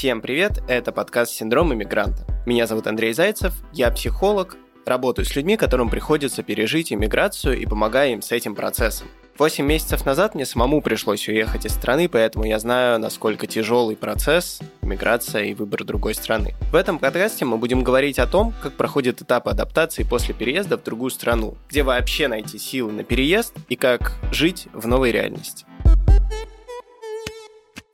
Всем привет, это подкаст «Синдром иммигранта». Меня зовут Андрей Зайцев, я психолог, работаю с людьми, которым приходится пережить иммиграцию и помогаю им с этим процессом. Восемь месяцев назад мне самому пришлось уехать из страны, поэтому я знаю, насколько тяжелый процесс миграция и выбор другой страны. В этом подкасте мы будем говорить о том, как проходит этап адаптации после переезда в другую страну, где вообще найти силы на переезд и как жить в новой реальности.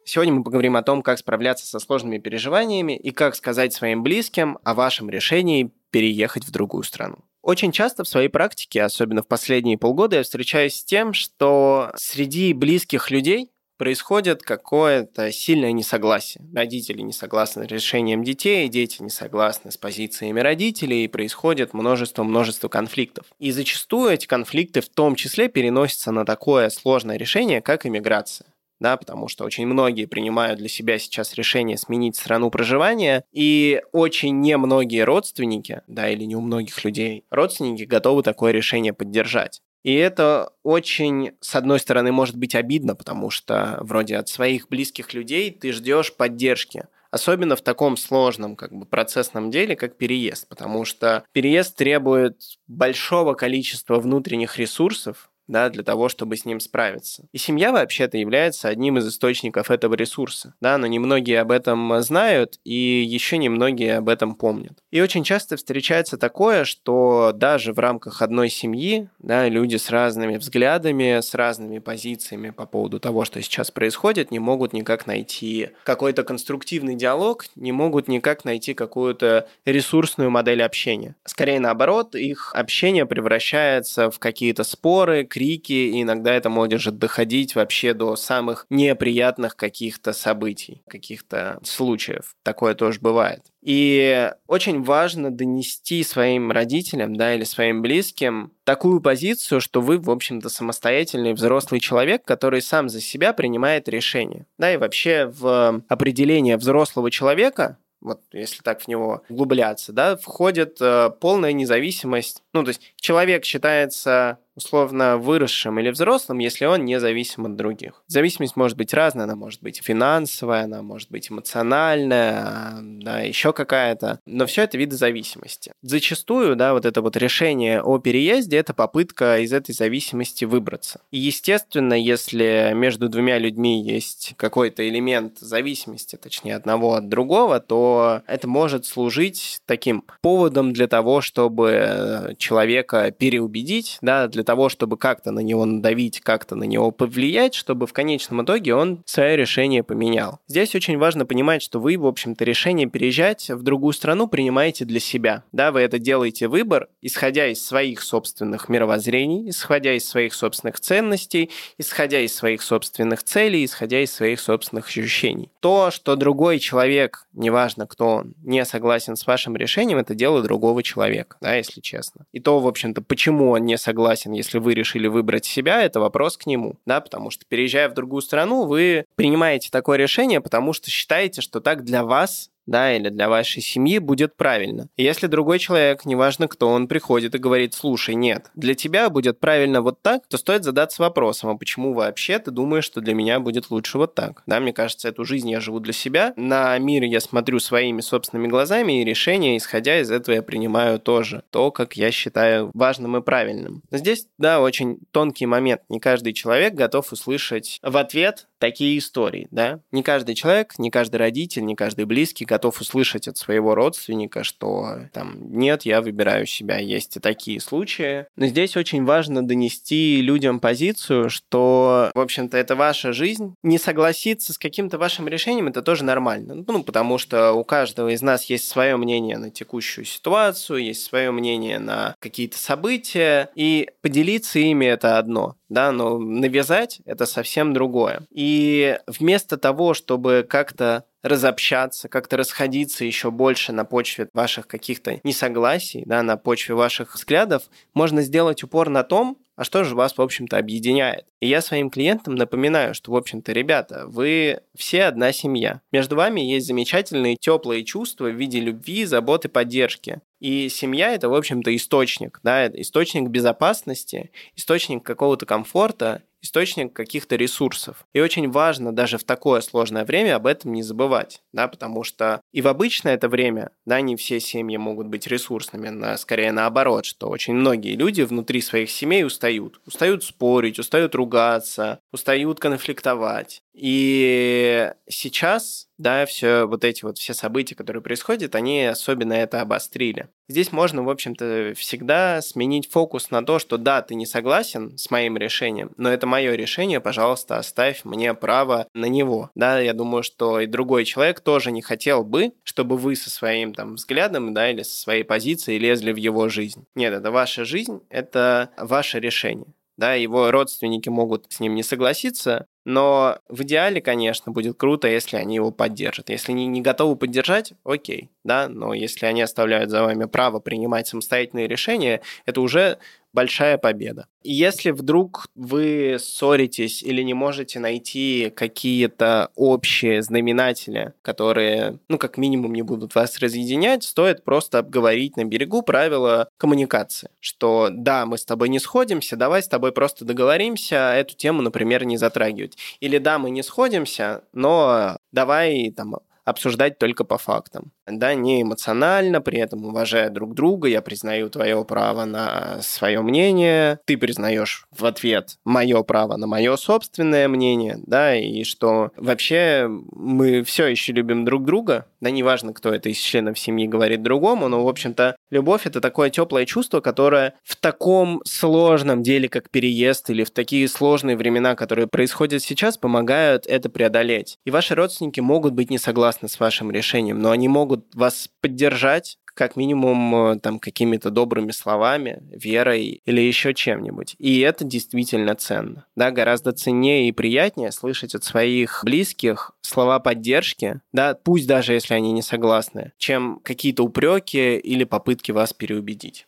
Сегодня мы поговорим о том, как справляться со сложными переживаниями и как сказать своим близким о вашем решении переехать в другую страну. Очень часто в своей практике, особенно в последние полгода, я встречаюсь с тем, что среди близких людей происходит какое-то сильное несогласие. Родители не согласны с решением детей, дети не согласны с позициями родителей, и происходит множество-множество конфликтов. И зачастую эти конфликты в том числе переносятся на такое сложное решение, как иммиграция да, потому что очень многие принимают для себя сейчас решение сменить страну проживания, и очень немногие родственники, да, или не у многих людей, родственники готовы такое решение поддержать. И это очень, с одной стороны, может быть обидно, потому что вроде от своих близких людей ты ждешь поддержки, особенно в таком сложном как бы процессном деле, как переезд, потому что переезд требует большого количества внутренних ресурсов, да, для того, чтобы с ним справиться. И семья вообще-то является одним из источников этого ресурса, да, но немногие об этом знают, и еще немногие об этом помнят. И очень часто встречается такое, что даже в рамках одной семьи, да, люди с разными взглядами, с разными позициями по поводу того, что сейчас происходит, не могут никак найти какой-то конструктивный диалог, не могут никак найти какую-то ресурсную модель общения. Скорее наоборот, их общение превращается в какие-то споры, крики, и иногда это может доходить вообще до самых неприятных каких-то событий, каких-то случаев. Такое тоже бывает. И очень важно донести своим родителям, да, или своим близким такую позицию, что вы, в общем-то, самостоятельный взрослый человек, который сам за себя принимает решения. Да, и вообще в определение взрослого человека вот если так в него углубляться, да, входит э, полная независимость. Ну, то есть человек считается условно выросшим или взрослым, если он не зависим от других. Зависимость может быть разная, она может быть финансовая, она может быть эмоциональная, да, еще какая-то, но все это виды зависимости. Зачастую, да, вот это вот решение о переезде – это попытка из этой зависимости выбраться. И, естественно, если между двумя людьми есть какой-то элемент зависимости, точнее, одного от другого, то это может служить таким поводом для того, чтобы человека переубедить, да, для того, чтобы как-то на него надавить, как-то на него повлиять, чтобы в конечном итоге он свое решение поменял. Здесь очень важно понимать, что вы, в общем-то, решение переезжать в другую страну принимаете для себя. Да, вы это делаете выбор, исходя из своих собственных мировоззрений, исходя из своих собственных ценностей, исходя из своих собственных целей, исходя из своих собственных ощущений. То, что другой человек, неважно кто он, не согласен с вашим решением, это дело другого человека, да, если честно. И то, в общем-то, почему он не согласен, если вы решили выбрать себя, это вопрос к нему, да, потому что переезжая в другую страну, вы принимаете такое решение, потому что считаете, что так для вас да, или для вашей семьи будет правильно. Если другой человек, неважно кто, он приходит и говорит, слушай, нет, для тебя будет правильно вот так, то стоит задаться вопросом, а почему вообще ты думаешь, что для меня будет лучше вот так? Да, мне кажется, эту жизнь я живу для себя, на мир я смотрю своими собственными глазами, и решения, исходя из этого, я принимаю тоже то, как я считаю важным и правильным. Здесь, да, очень тонкий момент. Не каждый человек готов услышать в ответ такие истории, да. Не каждый человек, не каждый родитель, не каждый близкий готов услышать от своего родственника, что там нет, я выбираю себя. Есть и такие случаи. Но здесь очень важно донести людям позицию, что, в общем-то, это ваша жизнь. Не согласиться с каким-то вашим решением это тоже нормально. Ну, потому что у каждого из нас есть свое мнение на текущую ситуацию, есть свое мнение на какие-то события, и поделиться ими это одно да, но навязать это совсем другое. И вместо того, чтобы как-то разобщаться, как-то расходиться еще больше на почве ваших каких-то несогласий, да, на почве ваших взглядов, можно сделать упор на том, а что же вас, в общем-то, объединяет. И я своим клиентам напоминаю, что, в общем-то, ребята, вы все одна семья. Между вами есть замечательные теплые чувства в виде любви, заботы, поддержки. И семья это, в общем-то, источник, да, источник безопасности, источник какого-то комфорта, источник каких-то ресурсов. И очень важно даже в такое сложное время об этом не забывать, да, потому что и в обычное это время, да, не все семьи могут быть ресурсными, на, скорее наоборот, что очень многие люди внутри своих семей устают. Устают спорить, устают ругаться, устают конфликтовать. И сейчас, да, все вот эти вот все события, которые происходят, они особенно это обострили. Здесь можно, в общем-то, всегда сменить фокус на то, что да, ты не согласен с моим решением, но это мое решение, пожалуйста, оставь мне право на него. Да, я думаю, что и другой человек тоже не хотел бы, чтобы вы со своим там взглядом, да, или со своей позицией лезли в его жизнь. Нет, это ваша жизнь, это ваше решение да, его родственники могут с ним не согласиться, но в идеале, конечно, будет круто, если они его поддержат. Если они не готовы поддержать, окей, да, но если они оставляют за вами право принимать самостоятельные решения, это уже большая победа. Если вдруг вы ссоритесь или не можете найти какие-то общие знаменатели, которые, ну, как минимум, не будут вас разъединять, стоит просто обговорить на берегу правила коммуникации. Что да, мы с тобой не сходимся, давай с тобой просто договоримся, эту тему, например, не затрагивать. Или да, мы не сходимся, но давай там обсуждать только по фактам. Да, не эмоционально, при этом уважая друг друга, я признаю твое право на свое мнение, ты признаешь в ответ мое право на мое собственное мнение, да, и что вообще мы все еще любим друг друга, да, неважно, кто это из членов семьи говорит другому, но, в общем-то, любовь — это такое теплое чувство, которое в таком сложном деле, как переезд, или в такие сложные времена, которые происходят сейчас, помогают это преодолеть. И ваши родственники могут быть не согласны согласны с вашим решением, но они могут вас поддержать, как минимум э, там какими-то добрыми словами, верой или еще чем-нибудь. И это действительно ценно. Да, гораздо ценнее и приятнее слышать от своих близких слова поддержки, да, пусть даже если они не согласны, чем какие-то упреки или попытки вас переубедить.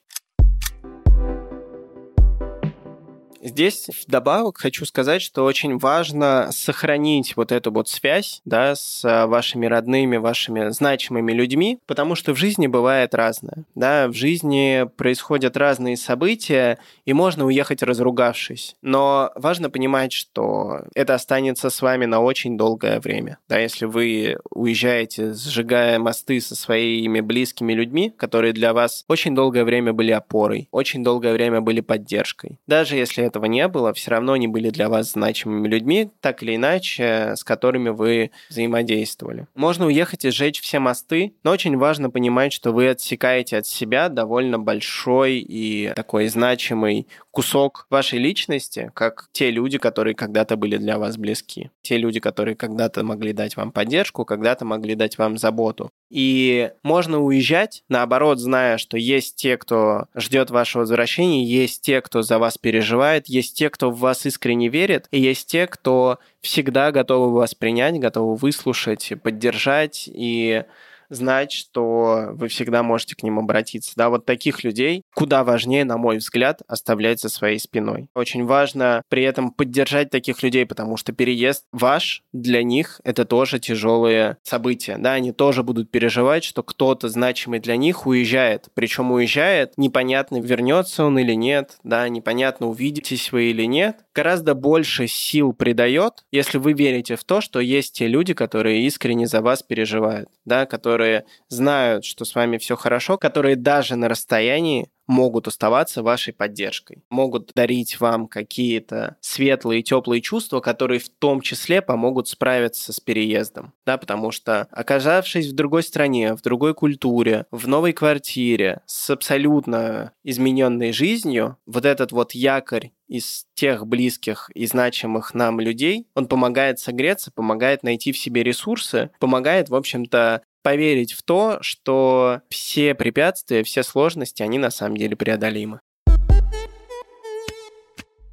Здесь вдобавок хочу сказать, что очень важно сохранить вот эту вот связь да, с а, вашими родными, вашими значимыми людьми, потому что в жизни бывает разное. Да? В жизни происходят разные события, и можно уехать разругавшись. Но важно понимать, что это останется с вами на очень долгое время. Да? Если вы уезжаете, сжигая мосты со своими близкими людьми, которые для вас очень долгое время были опорой, очень долгое время были поддержкой. Даже если этого не было, все равно они были для вас значимыми людьми, так или иначе, с которыми вы взаимодействовали. Можно уехать и сжечь все мосты, но очень важно понимать, что вы отсекаете от себя довольно большой и такой значимый кусок вашей личности, как те люди, которые когда-то были для вас близки. Те люди, которые когда-то могли дать вам поддержку, когда-то могли дать вам заботу. И можно уезжать, наоборот, зная, что есть те, кто ждет вашего возвращения, есть те, кто за вас переживает, есть те, кто в вас искренне верит, и есть те, кто всегда готовы вас принять, готовы выслушать, поддержать и знать, что вы всегда можете к ним обратиться. Да, вот таких людей куда важнее, на мой взгляд, оставлять за своей спиной. Очень важно при этом поддержать таких людей, потому что переезд ваш для них это тоже тяжелые события. Да, они тоже будут переживать, что кто-то значимый для них уезжает. Причем уезжает, непонятно, вернется он или нет, да, непонятно, увидитесь вы или нет. Гораздо больше сил придает, если вы верите в то, что есть те люди, которые искренне за вас переживают, да, которые которые знают, что с вами все хорошо, которые даже на расстоянии могут оставаться вашей поддержкой, могут дарить вам какие-то светлые, теплые чувства, которые в том числе помогут справиться с переездом, да, потому что оказавшись в другой стране, в другой культуре, в новой квартире, с абсолютно измененной жизнью, вот этот вот якорь из тех близких и значимых нам людей, он помогает согреться, помогает найти в себе ресурсы, помогает, в общем-то, поверить в то, что все препятствия, все сложности, они на самом деле преодолимы.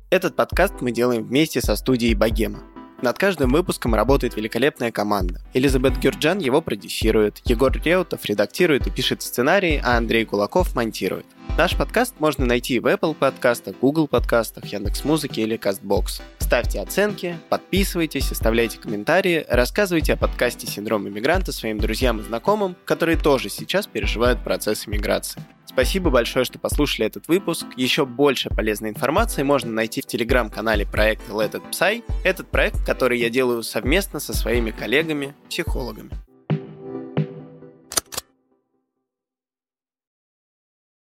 Этот подкаст мы делаем вместе со студией Богема. Над каждым выпуском работает великолепная команда. Элизабет Гюрджан его продюсирует, Егор Реутов редактирует и пишет сценарий, а Андрей Кулаков монтирует. Наш подкаст можно найти в Apple подкастах, Google подкастах, Яндекс.Музыке или CastBox. Ставьте оценки, подписывайтесь, оставляйте комментарии, рассказывайте о подкасте «Синдром иммигранта» своим друзьям и знакомым, которые тоже сейчас переживают процесс иммиграции. Спасибо большое, что послушали этот выпуск. Еще больше полезной информации можно найти в телеграм-канале проекта Let It Psy. Этот проект, который я делаю совместно со своими коллегами-психологами.